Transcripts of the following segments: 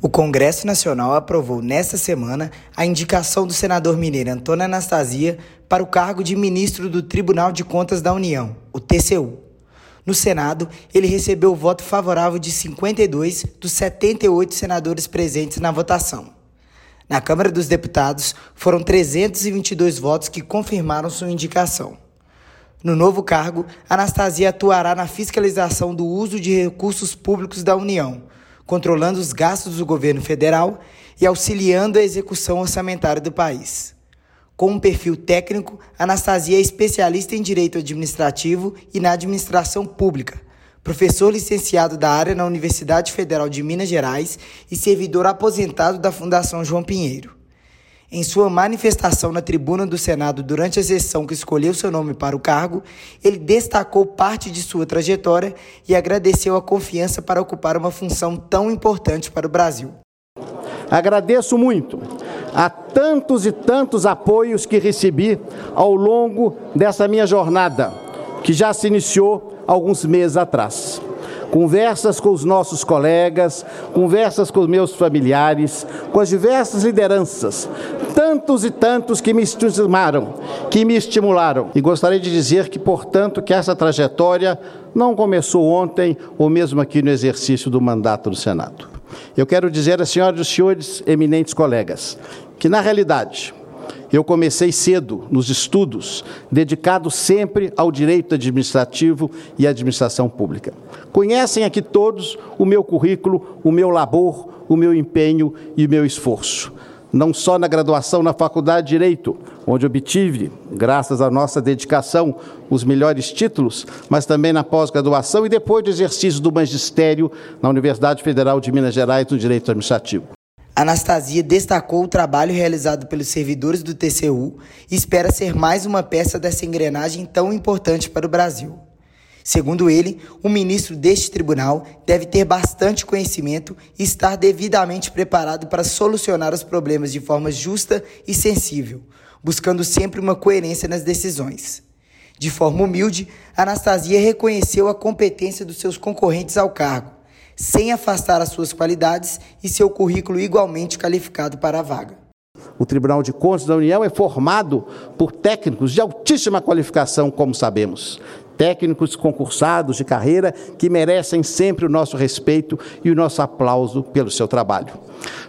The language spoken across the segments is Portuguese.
O Congresso Nacional aprovou nesta semana a indicação do senador mineiro Antônio Anastasia para o cargo de ministro do Tribunal de Contas da União, o TCU. No Senado, ele recebeu o voto favorável de 52 dos 78 senadores presentes na votação. Na Câmara dos Deputados, foram 322 votos que confirmaram sua indicação. No novo cargo, Anastasia atuará na fiscalização do uso de recursos públicos da União controlando os gastos do governo federal e auxiliando a execução orçamentária do país. Com um perfil técnico, Anastasia é especialista em direito administrativo e na administração pública, professor licenciado da área na Universidade Federal de Minas Gerais e servidor aposentado da Fundação João Pinheiro. Em sua manifestação na tribuna do Senado durante a sessão que escolheu seu nome para o cargo, ele destacou parte de sua trajetória e agradeceu a confiança para ocupar uma função tão importante para o Brasil. Agradeço muito a tantos e tantos apoios que recebi ao longo dessa minha jornada, que já se iniciou alguns meses atrás conversas com os nossos colegas, conversas com os meus familiares, com as diversas lideranças, tantos e tantos que me estimularam, que me estimularam. E gostaria de dizer que, portanto, que essa trajetória não começou ontem ou mesmo aqui no exercício do mandato do Senado. Eu quero dizer às senhoras e senhores eminentes colegas que, na realidade, eu comecei cedo nos estudos, dedicado sempre ao direito administrativo e administração pública. Conhecem aqui todos o meu currículo, o meu labor, o meu empenho e o meu esforço. Não só na graduação na Faculdade de Direito, onde obtive, graças à nossa dedicação, os melhores títulos, mas também na pós-graduação e depois do exercício do magistério na Universidade Federal de Minas Gerais no Direito Administrativo. Anastasia destacou o trabalho realizado pelos servidores do TCU e espera ser mais uma peça dessa engrenagem tão importante para o Brasil. Segundo ele, o ministro deste tribunal deve ter bastante conhecimento e estar devidamente preparado para solucionar os problemas de forma justa e sensível, buscando sempre uma coerência nas decisões. De forma humilde, Anastasia reconheceu a competência dos seus concorrentes ao cargo sem afastar as suas qualidades e seu currículo igualmente qualificado para a vaga. O Tribunal de Contas da União é formado por técnicos de altíssima qualificação, como sabemos técnicos concursados de carreira que merecem sempre o nosso respeito e o nosso aplauso pelo seu trabalho.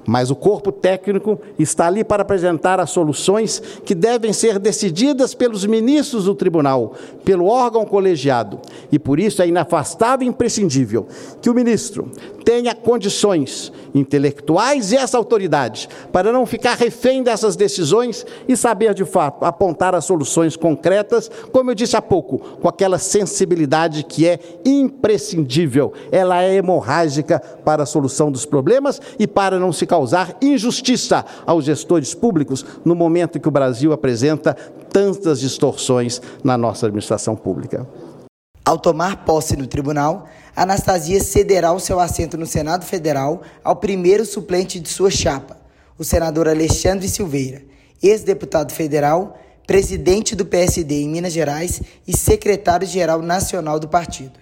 Mas o corpo técnico está ali para apresentar as soluções que devem ser decididas pelos ministros do tribunal, pelo órgão colegiado. E por isso é inafastável e imprescindível que o ministro tenha condições intelectuais e essa autoridade para não ficar refém dessas decisões e saber de fato apontar as soluções concretas, como eu disse há pouco, com aquela sensibilidade que é imprescindível. Ela é hemorrágica para a solução dos problemas e para não se causar injustiça aos gestores públicos no momento em que o Brasil apresenta tantas distorções na nossa administração pública. Ao tomar posse no tribunal, Anastasia cederá o seu assento no Senado Federal ao primeiro suplente de sua chapa, o senador Alexandre Silveira, ex-deputado federal, presidente do PSD em Minas Gerais e secretário-geral nacional do partido.